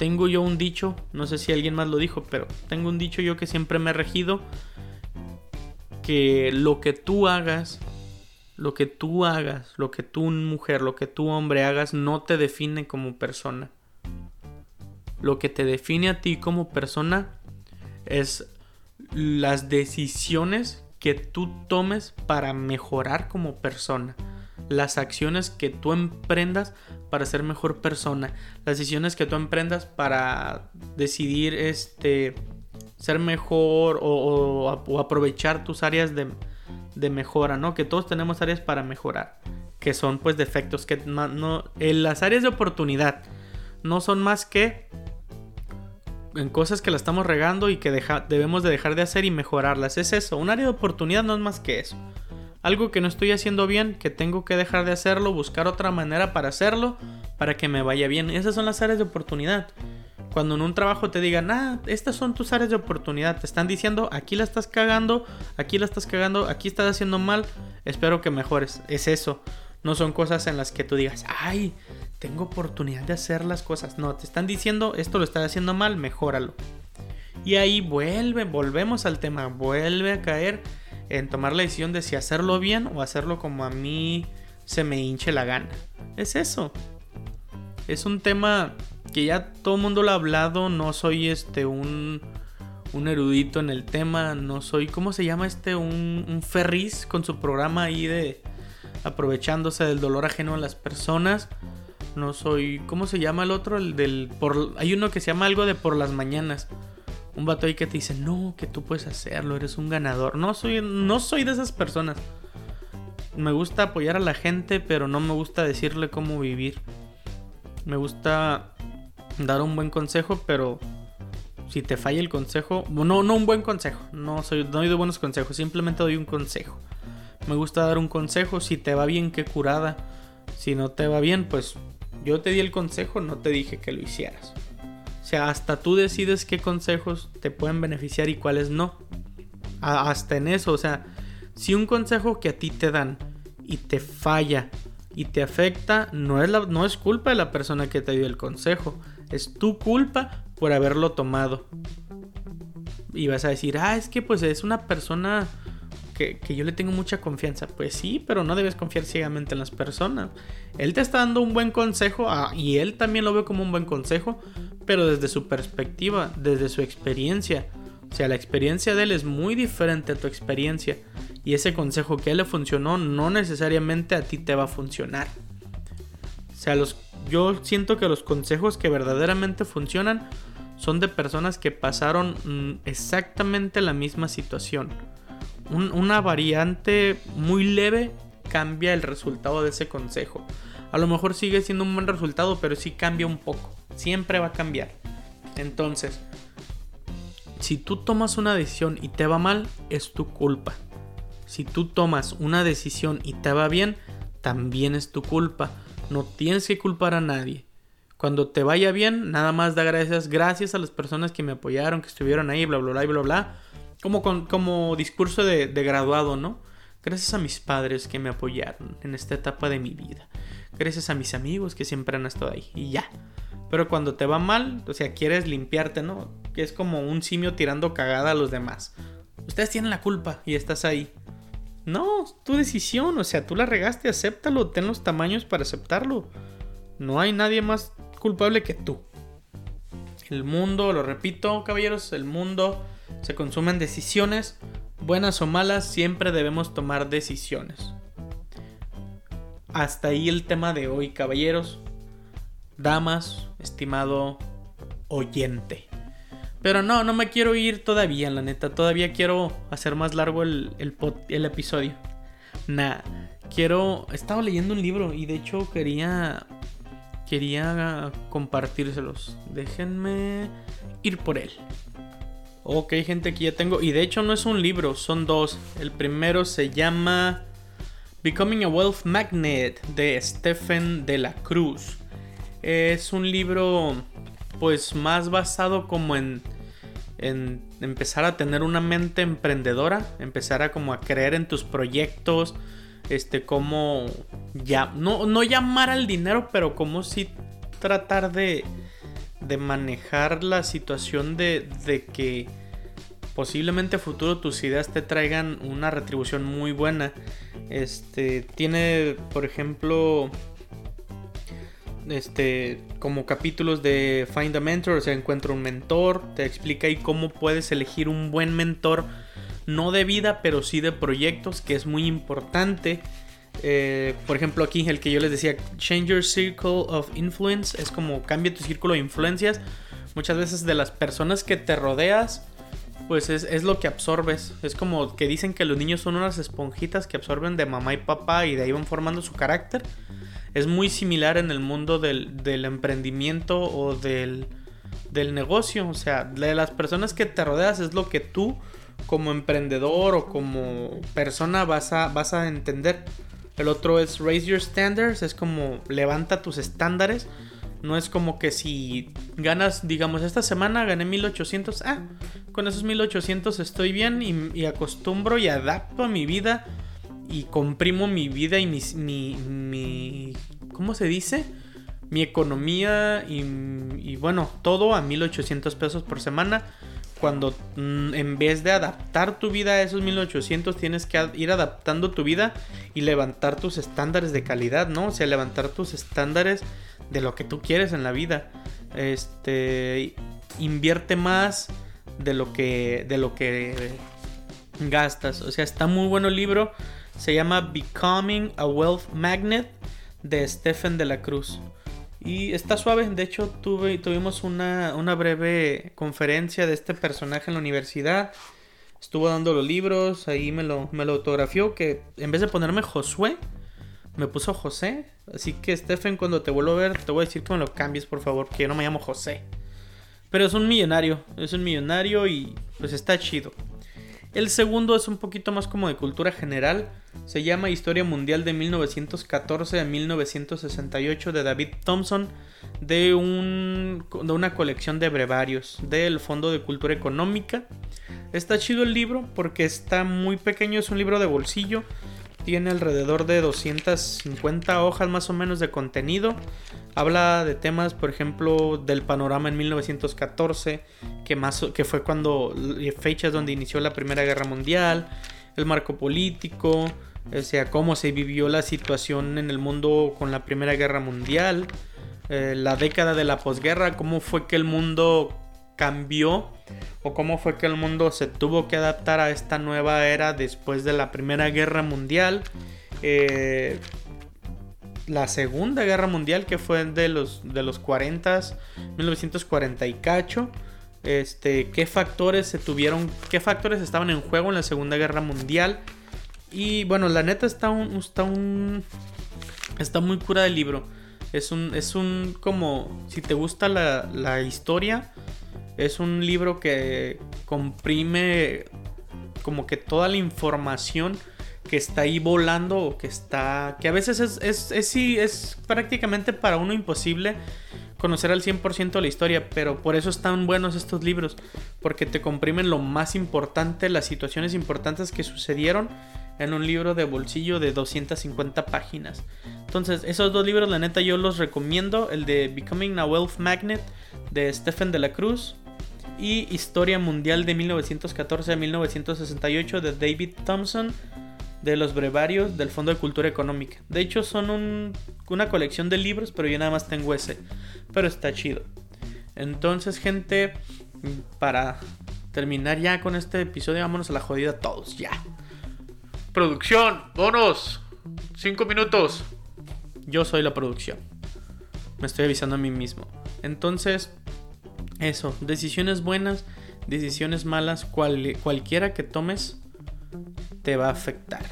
Tengo yo un dicho, no sé si alguien más lo dijo, pero tengo un dicho yo que siempre me he regido que lo que tú hagas, lo que tú hagas, lo que tú mujer, lo que tú hombre hagas no te define como persona. Lo que te define a ti como persona es las decisiones que tú tomes para mejorar como persona. Las acciones que tú emprendas para ser mejor persona. Las decisiones que tú emprendas para decidir este ser mejor o, aprovechar tus áreas de, mejora, ¿no? Que todos tenemos áreas para mejorar. Que son pues defectos. Que en las áreas de oportunidad no son más que en cosas que la estamos regando y que debemos de dejar de hacer y mejorarlas. Es eso, un área de oportunidad no es más que eso. Algo que no estoy haciendo bien, que tengo que dejar de hacerlo, buscar otra manera para hacerlo, para que me vaya bien. Esas son las áreas de oportunidad. Cuando en un trabajo te digan, ah, estas son tus áreas de oportunidad, te están diciendo, aquí la estás cagando, aquí la estás cagando, aquí estás haciendo mal, espero que mejores. Es eso. No son cosas en las que tú digas, ay, tengo oportunidad de hacer las cosas. No, te están diciendo, esto lo estás haciendo mal, mejóralo. Y ahí vuelve, volvemos al tema, vuelve a caer en tomar la decisión de si hacerlo bien o hacerlo como a mí se me hinche la gana. Es eso. Es un tema que ya todo el mundo lo ha hablado, no soy este un, un erudito en el tema, no soy, ¿cómo se llama este? Un, un ferris con su programa ahí de, aprovechándose del dolor ajeno a las personas. No soy. ¿Cómo se llama el otro? El del. Por, hay uno que se llama algo de por las mañanas. Un vato ahí que te dice, no, que tú puedes hacerlo, eres un ganador. No soy, no soy de esas personas. Me gusta apoyar a la gente, pero no me gusta decirle cómo vivir. Me gusta dar un buen consejo, pero si te falla el consejo, no, no un buen consejo, no soy, no doy de buenos consejos, simplemente doy un consejo. Me gusta dar un consejo, si te va bien, qué curada. Si no te va bien, pues yo te di el consejo, no te dije que lo hicieras. Sea, hasta tú decides qué consejos te pueden beneficiar y cuáles no. hasta en eso, o sea, si un consejo que a ti te dan y te falla y te afecta, no es, la, no es culpa de la persona que te dio el consejo, es tu culpa por haberlo tomado. Y vas a decir, ah, es que pues es una persona que, yo le tengo mucha confianza. Pues sí, pero no debes confiar ciegamente en las personas. Él te está dando un buen consejo ah, y él también lo ve como un buen consejo, pero desde su perspectiva, desde su experiencia. O sea, la experiencia de él es muy diferente a tu experiencia. Y ese consejo que a él le funcionó no necesariamente a ti te va a funcionar. O sea, los, yo siento que los consejos que verdaderamente funcionan son de personas que pasaron mm, exactamente la misma situación una variante muy leve cambia el resultado de ese consejo. A lo mejor sigue siendo un buen resultado, pero sí cambia un poco. Siempre va a cambiar. Entonces, si tú tomas una decisión y te va mal, es tu culpa. Si tú tomas una decisión y te va bien, también es tu culpa. No tienes que culpar a nadie. Cuando te vaya bien, nada más da gracias, gracias a las personas que me apoyaron, que estuvieron ahí, bla, bla, bla, bla, bla como, como discurso de, graduado, ¿no? Gracias a mis padres que me apoyaron en esta etapa de mi vida. Gracias a mis amigos que siempre han estado ahí. Y ya. Pero cuando te va mal, o sea, quieres limpiarte, ¿no? Que es como un simio tirando cagada a los demás. Ustedes tienen la culpa y estás ahí. No, tu decisión, o sea, tú la regaste, acéptalo, ten los tamaños para aceptarlo. No hay nadie más culpable que tú. El mundo, lo repito, caballeros, el mundo se consumen decisiones, buenas o malas, siempre debemos tomar decisiones. Hasta ahí el tema de hoy, caballeros, damas, estimado oyente. Pero no, no me quiero ir todavía, la neta. Todavía quiero hacer más largo el, el, episodio. Nah, quiero... Estaba leyendo un libro y de hecho quería... Quería compartírselos. Déjenme ir por él. Ok, gente, aquí ya tengo. Y de hecho no es un libro, son dos. El primero se llama Becoming a Wealth Magnet de Stephen de la Cruz. Es un libro pues más basado como en, en empezar a tener una mente emprendedora, empezar a como a creer en tus proyectos, este, como ya, no, no llamar al dinero, pero como si tratar de, de manejar la situación de, de que posiblemente a futuro tus ideas te traigan una retribución muy buena. Este, tiene, por ejemplo, este, como capítulos de Find a Mentor, o sea, encuentra un mentor, te explica ahí cómo puedes elegir un buen mentor, no de vida, pero sí de proyectos, que es muy importante. Eh, por ejemplo, aquí el que yo les decía, Change Your Circle of Influence, es como cambia tu círculo de influencias. Muchas veces de las personas que te rodeas, pues es, es, lo que absorbes. Es como que dicen que los niños son unas esponjitas que absorben de mamá y papá y de ahí van formando su carácter es muy similar en el mundo del, emprendimiento o del, negocio. O sea, de las personas que te rodeas es lo que tú como emprendedor o como persona vas a, vas a entender. El otro es raise your standards, es como levanta tus estándares. No es como que si ganas, digamos, esta semana gané 1800, ah, con esos 1800 estoy bien y, y acostumbro y adapto a mi vida y comprimo mi vida y mi, mi, ¿cómo se dice? Mi economía y, bueno, todo a 1800 pesos por semana. Cuando mm, en vez de adaptar tu vida a esos 1800, tienes que ir adaptando tu vida y levantar tus estándares de calidad, ¿no? O sea, levantar tus estándares de lo que tú quieres en la vida. Este, invierte más de lo que, de lo que gastas. O sea, está muy bueno el libro. Se llama Becoming a Wealth Magnet de Stephen de la Cruz. Y está suave, de hecho tuve, tuvimos una, breve conferencia de este personaje en la universidad. Estuvo dando los libros, ahí me lo, me lo autografió, que en vez de ponerme Josué, me puso José. Así que Stephen, cuando te vuelvo a ver, te voy a decir que me lo cambies, por favor, que yo no me llamo José. Pero es un millonario, es un millonario y pues está chido. El segundo es un poquito más como de cultura general. Se llama Historia Mundial de 1914 a 1968 de David Thompson de, de una colección de brevarios del Fondo de Cultura Económica. Está chido el libro porque está muy pequeño, es un libro de bolsillo. Tiene alrededor de 250 hojas más o menos de contenido. Habla de temas, por ejemplo, del panorama en 1914, que, más, que fue cuando fechas donde inició la Primera Guerra Mundial, el marco político, o sea, cómo se vivió la situación en el mundo con la Primera Guerra Mundial, eh, la década de la posguerra, cómo fue que el mundo cambió o cómo fue que el mundo se tuvo que adaptar a esta nueva era después de la Primera Guerra Mundial. Eh, la Segunda Guerra Mundial, que fue de los, de los 40, 1940 y cacho. Este, qué factores se tuvieron, qué factores estaban en juego en la Segunda Guerra Mundial. Y bueno, la neta está un, está un, está muy cura del libro. Es un, es un, como, si te gusta la, la historia, es un libro que comprime como que toda la información que está ahí volando o que está. que a veces es, es, es, es prácticamente para uno imposible conocer al 100% la historia, pero por eso están buenos estos libros, porque te comprimen lo más importante, las situaciones importantes que sucedieron en un libro de bolsillo de 250 páginas. Entonces, esos dos libros, la neta, yo los recomiendo: el de Becoming a Wealth Magnet de Stephen de la Cruz y Historia Mundial de 1914 a 1968 de David Thompson de los brevarios del Fondo de Cultura Económica. De hecho, son una colección de libros, pero yo nada más tengo ese. Pero está chido. Entonces, gente, para terminar ya con este episodio, vámonos a la jodida todos, ya. Producción, bonos, 5 minutos. Yo soy la producción. Me estoy avisando a mí mismo. Entonces, eso, decisiones buenas, decisiones malas, cualquiera que tomes te va a afectar.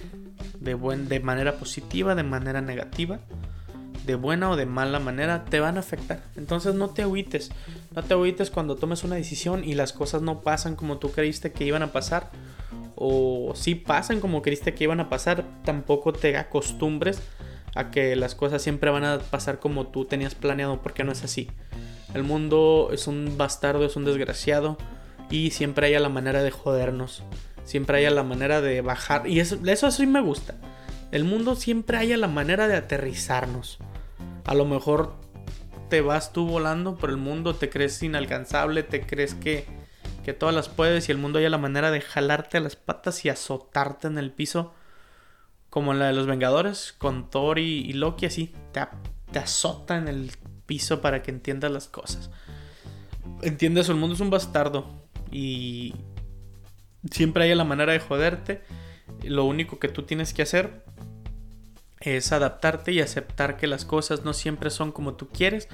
De, buen, de manera positiva, de manera negativa, de buena o de mala manera, te van a afectar. Entonces no te agüites. No te agüites cuando tomes una decisión y las cosas no pasan como tú creíste que iban a pasar. O si pasan como creíste que iban a pasar, tampoco te acostumbres a que las cosas siempre van a pasar como tú tenías planeado, porque no es así. El mundo es un bastardo, es un desgraciado y siempre haya la manera de jodernos. Siempre haya la manera de bajar. Y eso, eso sí me gusta. El mundo siempre haya la manera de aterrizarnos. A lo mejor te vas tú volando por el mundo, te crees inalcanzable, te crees que, que todas las puedes y el mundo haya la manera de jalarte a las patas y azotarte en el piso. Como en la de los Vengadores, con Thor y, Loki, así te, te azota en el piso para que entiendas las cosas. Entiendes, el mundo es un bastardo y siempre hay la manera de joderte. Lo único que tú tienes que hacer es adaptarte y aceptar que las cosas no siempre son como tú quieres,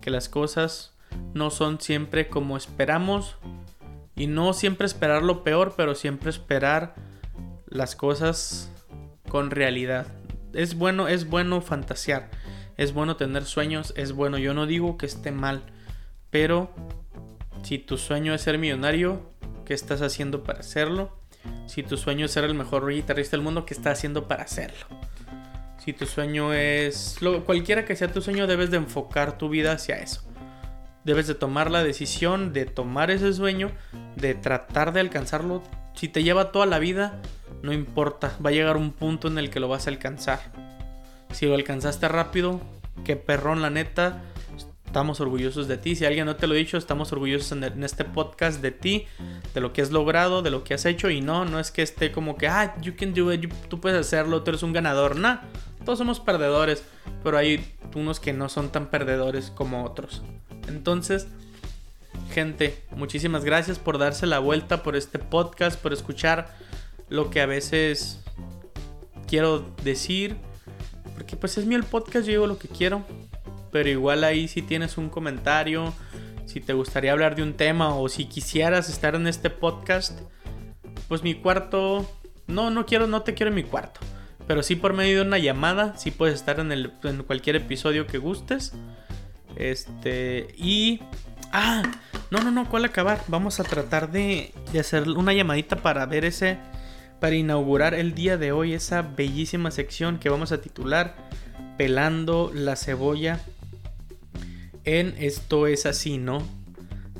que las cosas no son siempre como esperamos y no siempre esperar lo peor, pero siempre esperar las cosas con realidad. Es bueno, es bueno fantasear, es bueno tener sueños, es bueno, yo no digo que esté mal, pero si tu sueño es ser millonario, ¿qué estás haciendo para hacerlo? Si tu sueño es ser el mejor guitarrista del mundo, ¿qué estás haciendo para hacerlo? Si tu sueño es lo, cualquiera que sea tu sueño, debes de enfocar tu vida hacia eso. Debes de tomar la decisión de tomar ese sueño, de tratar de alcanzarlo. Si te lleva toda la vida, no importa, va a llegar un punto en el que lo vas a alcanzar. Si lo alcanzaste rápido, qué perrón la neta, Estamos orgullosos de ti. Si alguien no te lo ha dicho, estamos orgullosos en, este podcast de ti, de lo que has logrado, de lo que has hecho. Y no, no es que esté como que, ah, you can do it, tú puedes hacerlo, tú eres un ganador. No, todos somos perdedores, pero hay unos que no son tan perdedores como otros. Entonces, gente, muchísimas gracias por darse la vuelta por este podcast, por escuchar lo que a veces quiero decir. Porque pues es mi el podcast, yo digo lo que quiero pero igual ahí si tienes un comentario, si te gustaría hablar de un tema o si quisieras estar en este podcast, pues mi cuarto, no, no quiero, no te quiero en mi cuarto, pero sí por medio de una llamada, sí puedes estar en, el, en cualquier episodio que gustes. Este, y... Ah, no, no, no, ¿cuál acabar? Vamos a tratar de, de hacer una llamadita para ver ese, para inaugurar el día de hoy esa bellísima sección que vamos a titular Pelando la cebolla en Esto es así, ¿no?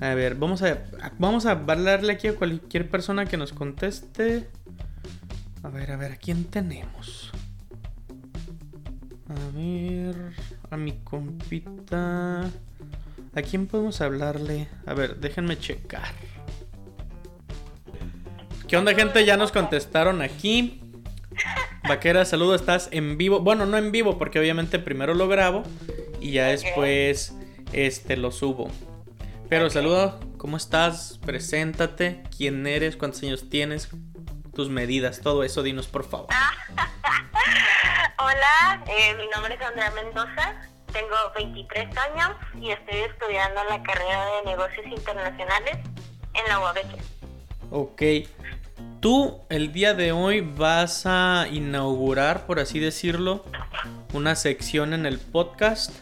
A ver, vamos a, vamos a hablarle aquí a cualquier persona que nos conteste. A ver, a ver, ¿a quién tenemos? A ver, a mi compita. ¿A quién podemos hablarle? A ver, déjenme checar. ¿Qué onda, gente? Ya nos contestaron aquí. Vaquera, saludo, estás en vivo. Bueno, no en vivo, porque obviamente primero lo grabo y ya después este lo subo. Pero saludo, ¿cómo estás? Preséntate, quién eres, cuántos años tienes, tus medidas, todo eso, dinos por favor. Hola, eh, mi nombre es Andrea Mendoza, tengo 23 años y estoy estudiando la carrera de negocios internacionales en la UABC. Ok, tú el día de hoy vas a inaugurar, por así decirlo, una sección en el podcast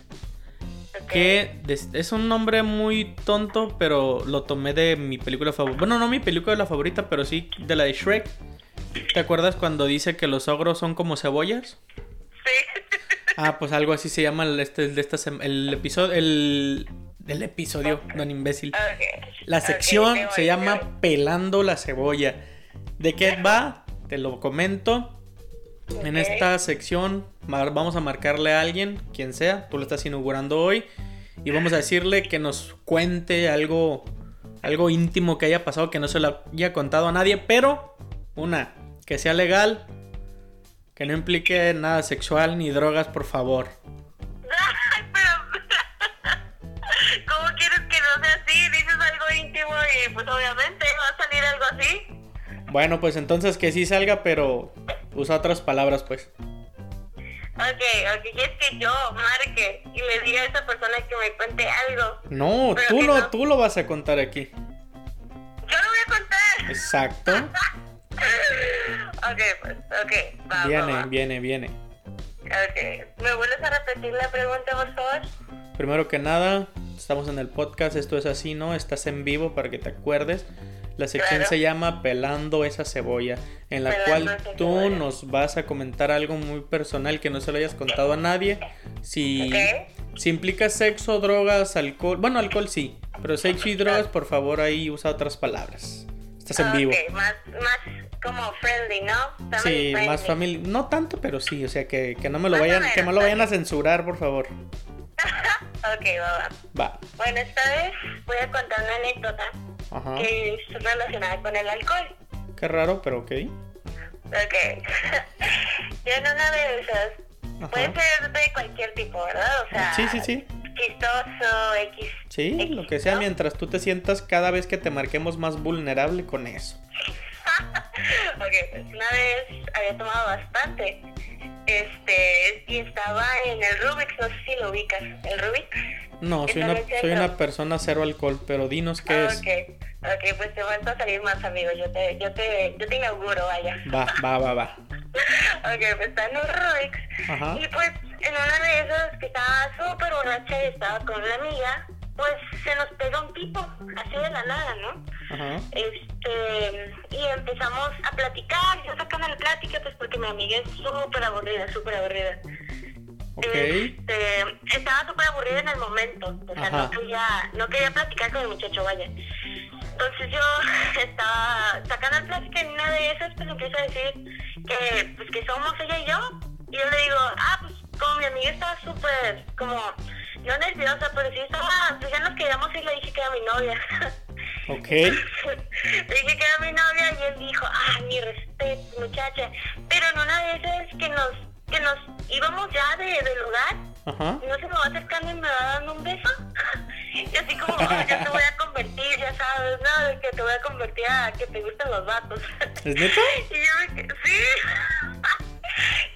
que es un nombre muy tonto, pero lo tomé de mi película favorita. Bueno, no mi película favorita, pero sí de la de Shrek. ¿Te acuerdas cuando dice que los ogros son como cebollas? Sí. Ah, pues algo así se llama el, este, el, este, el episodio. El, el episodio, don imbécil. La sección se llama Pelando la cebolla. ¿De qué va? Te lo comento. En esta sección vamos a marcarle a alguien, quien sea, tú lo estás inaugurando hoy, y vamos a decirle que nos cuente algo, algo íntimo que haya pasado que no se lo haya contado a nadie, pero una, que sea legal, que no implique nada sexual ni drogas, por favor. ¿Cómo quieres que no sea así? Dices algo íntimo y pues obviamente va a salir algo así. Bueno, pues entonces que sí salga, pero usa otras palabras, pues. Ok, ok, es que yo marque y le diga a esa persona que me cuente algo. No, tú lo, tú lo vas a contar aquí. Yo lo voy a contar. Exacto. ok, pues, ok. Va, viene, viene, viene. Ok, ¿me vuelves a repetir la pregunta, por favor? Primero que nada, estamos en el podcast, esto es así, ¿no? Estás en vivo para que te acuerdes. La sección se llama Pelando esa cebolla, en la cual tú nos vas a comentar algo muy personal que no se lo hayas contado a nadie. Si, si implica sexo, drogas, alcohol, bueno, alcohol sí, Pero sexo y drogas, por favor, ahí usa otras palabras. Estás en vivo. Más, más como friendly, ¿no? Family Sí, friendly. más familia. No tanto, pero sí. O sea, que, que no me lo vayan, menos, que no lo vayan a censurar, por favor. ok, va, va. Va. Bueno, esta vez voy a contar una anécdota Ajá. que es relacionada con el alcohol. Qué raro, pero ok. Ok. Yo en una de esas, puede Ajá. ser de cualquier tipo, ¿verdad? O sea, Sí, sí, sí. chistoso, X. Sí, X, lo que sea, ¿no? mientras tú te sientas cada vez que te marquemos más vulnerable con eso. ok, pues una vez había tomado bastante. Este, y estaba en el Rubik's, no sé si lo ubicas. ¿El Rubik's? No, soy una, soy una persona cero alcohol, pero dinos qué Ah, es. ok, ok, pues te vuelvo a salir más, amigo. Yo te, yo te, yo te inauguro, vaya. Va, va, va, va. Ok, pues está en un Rubik's. Ajá. Y pues en una de esas que estaba súper borracha y estaba con una amiga, pues se nos pega un tipo, así de la nada, ¿no? Ajá. Este, y empezamos a platicar, yo sacando la plática, pues porque mi amiga es súper aburrida, súper aburrida. Ok. Este, estaba súper aburrida en el momento, o sea, Ajá. no quería, no quería platicar con el muchacho, vaya. Entonces yo estaba sacando la plática en una de esas, pues empiezo a decir que, pues que somos ella y yo. Y yo le digo, ah, pues como mi amiga estaba súper, como, no nerviosa, pero sí estaba, pues ya nos queríamos y le dije que era mi novia. Ok. Le dije que era mi novia y él dijo, ah, mi respeto, muchacha. Pero en una de esas que nos, que nos íbamos ya de, del lugar, Ajá. no se me va acercando y me va dando un beso. Y así como, "Ah, yo te voy a convertir, ya sabes, ¿no? De que te voy a convertir a que te gusten los vatos. ¿Es neta? Y yo me quedé, sí.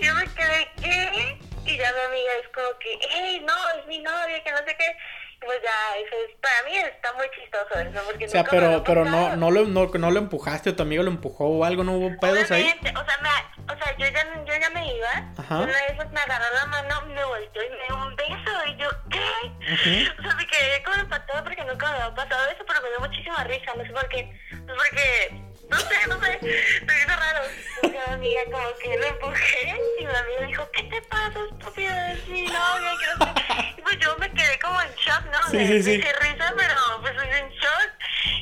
Yo me quedé, ¿qué? Y ya mi amiga es como que, hey, no, es mi novia, que no sé qué. Pues ya, eso es, para mí está muy chistoso eso, porque O sea, nunca me pero, pero no, no, lo, no, no lo empujaste o tu amigo lo empujó o algo, no hubo pedos ahí. Obviamente, o sea, me, o sea yo, ya, yo ya me iba. Ajá. Una de esas me agarró la mano, me volteó y me dio un beso. Y yo, ¿qué? O sea, me quedé como empatada porque nunca me había pasado eso, pero me dio muchísima risa. No sé por qué. Pues porque, no sé, no sé. Me hizo raro. Amiga, como que lo empujé y mi amiga dijo, ¿qué te pasa, estúpida? Es mi novia, que no sé. Y pues yo me quedé como en shock, ¿no? Sí, Me- sí, sí. Dije risa, pero pues en shock.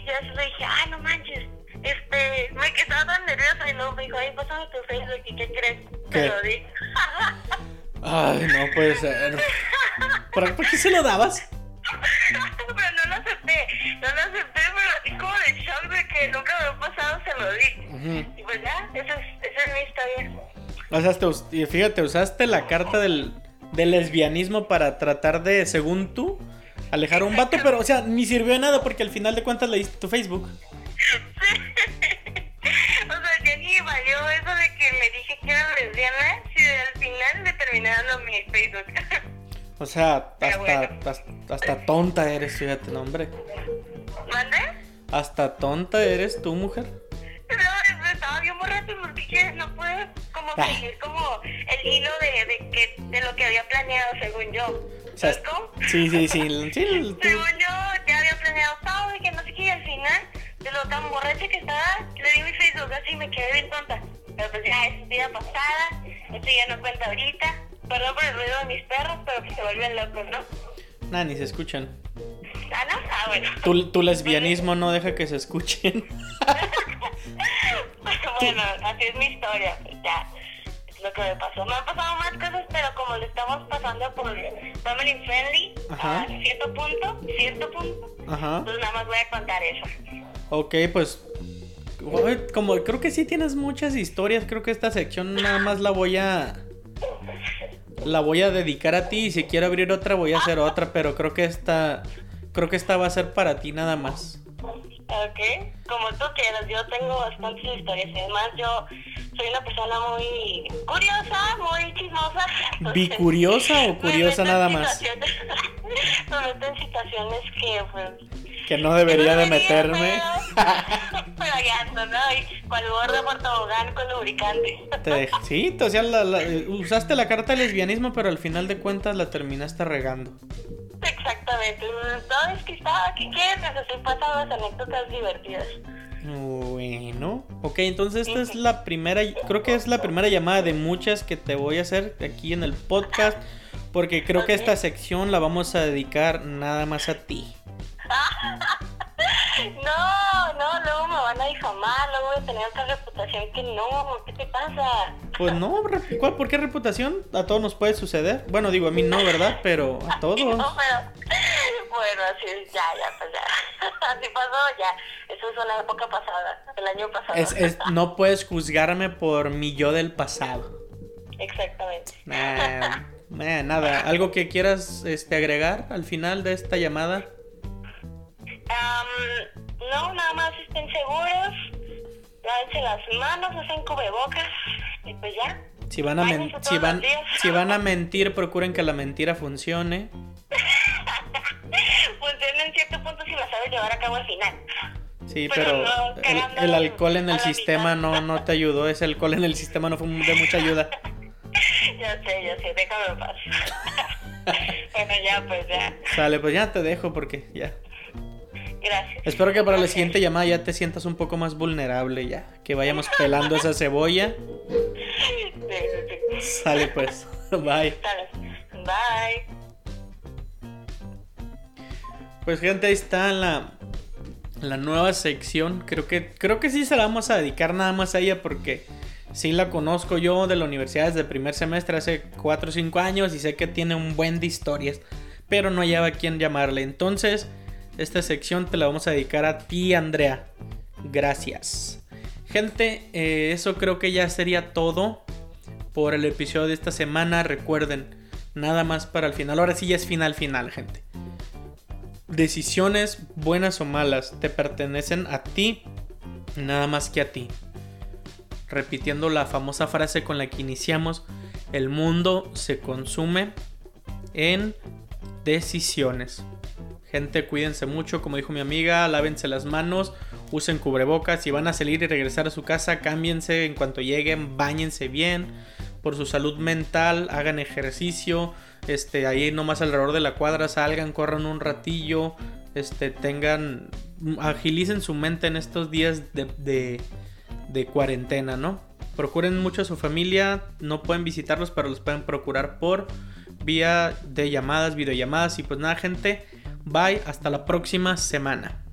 Y así le dije, ah, no manches. Este, me quedé tan nerviosa y luego me dijo, ay, pásame tu Facebook y ¿qué crees? ¿Qué? Te lo di. Ay, no puede ser. ¿Por, por qué se lo dabas? pero no lo acepté, no lo acepté, pero así como de shock de que nunca me había pasado, se lo di. Ujú. Y pues ya, esa es, esa es mi historia. O sea, te fíjate, usaste la carta del, del lesbianismo para tratar de, según tú, alejar a un vato, pero, o sea, ni sirvió de nada porque al final de cuentas leíste tu Facebook. o sea, ya ni valió eso de que le dije que era lesbiana, si al final le terminé dando mi Facebook. O sea, hasta, bueno. hasta, hasta tonta eres, fíjate, no, hombre. ¿Mande? Hasta tonta eres tú, mujer. No, es- estaba bien borracho porque que no pude como Ah. seguir como el hilo de, de, que, de lo que había planeado según yo. O sea, sí, sí, sí, sí, tú- Según yo, ya había planeado todo y que no sé qué, y al final, de lo tan borracha que estaba, le di mi Facebook así y me quedé bien tonta. Pero pues ya, es vida pasada, esto ya no cuenta ahorita. Perdón por el ruido de mis perros, pero que se vuelven locos, ¿no? Nah, ni se escuchan. ¿Ah, no? Ah, bueno. Tu, tu lesbianismo no deja que se escuchen. bueno, así es mi historia, pues ya. Es lo que me pasó. Me han pasado más cosas, pero como le estamos pasando por family friendly, Ajá. a cierto punto, cierto punto, Ajá. pues nada más voy a contar eso. Ok, pues. Como creo que sí tienes muchas historias, creo que esta sección nada más la voy a. La voy a dedicar a ti y si quiero abrir otra voy a hacer otra, pero creo que esta. Creo que esta va a ser para ti nada más. Ok, como tú quieras, yo tengo bastantes historias y además yo soy una persona muy curiosa, muy chismosa. ¿Bicuriosa o me curiosa en nada más? me meto en situaciones que pues... Que no debería de no meterme. pero- Pero ya ando, ¿no? Y cual por tobogán con lubricante. Te sí, o sea, la- la- usaste la carta del lesbianismo, pero al final de cuentas la terminaste regando. Exactamente. Todo es que estaba, ¿qué quieres? Estoy pasando anécdotas divertidas. Bueno, ok, entonces esta es la primera, creo que es la primera llamada de muchas que te voy a hacer aquí en el podcast, porque creo que esta sección la vamos a dedicar nada más a ti. No, no, luego me van a difamar, luego voy a tener otra reputación que no, ¿qué te pasa? Pues no, ¿cuál, ¿por qué reputación? A todos nos puede suceder. Bueno, digo, a mí no, ¿verdad? Pero a todos. No, pero, bueno, así, ya, ya, pues ya. Así pasó, ya. Eso es una época pasada, el año pasado. Es, es, no puedes juzgarme por mi yo del pasado. Exactamente. Nah, nah, nada, ¿algo que quieras este, agregar al final de esta llamada? Am, no, nada más estén seguros, lávense las manos, usen cubrebocas y pues ya. Si van, a men- si, van, si a mentir, procuren que la mentira funcione. Funciona en cierto punto si la sabes llevar a cabo al final. Sí, Pero pero no, el, alcohol en el sistema mitad. no, no te ayudó. Ese alcohol en el sistema no fue de mucha ayuda. Ya sé, ya sé, déjame en paz. bueno, ya, pues ya. Sale, pues ya te dejo porque ya. Gracias. Espero que para la siguiente llamada ya te sientas un poco más vulnerable ya. Que vayamos pelando esa cebolla. Sale pues. Bye. Bye. Pues gente, ahí está la, la nueva sección. Creo que, creo que sí se la vamos a dedicar nada más a ella porque sí la conozco yo de la universidad desde el primer semestre hace 4 o 5 años y sé que tiene un buen de historias. Pero no hallaba a quién llamarle. Entonces, esta sección te la vamos a dedicar a ti, Andrea. Gracias. Gente, eh, eso creo que ya sería todo por el episodio de esta semana. Recuerden, nada más para el final. Ahora sí ya es final final, gente. Decisiones buenas o malas te pertenecen a ti, nada más que a ti. Repitiendo la famosa frase con la que iniciamos, el mundo se consume en decisiones. Gente, cuídense mucho, como dijo mi amiga, lávense las manos, usen cubrebocas, si van a salir y regresar a su casa, cámbiense en cuanto lleguen, bañense bien, por su salud mental, hagan ejercicio, este, ahí nomás alrededor de la cuadra salgan, corran un ratillo, este, tengan, agilicen su mente en estos días de, de, de cuarentena, ¿no? Procuren mucho a su familia, no pueden visitarlos, pero los pueden procurar por vía de llamadas, videollamadas y pues nada, gente, bye, hasta la próxima semana.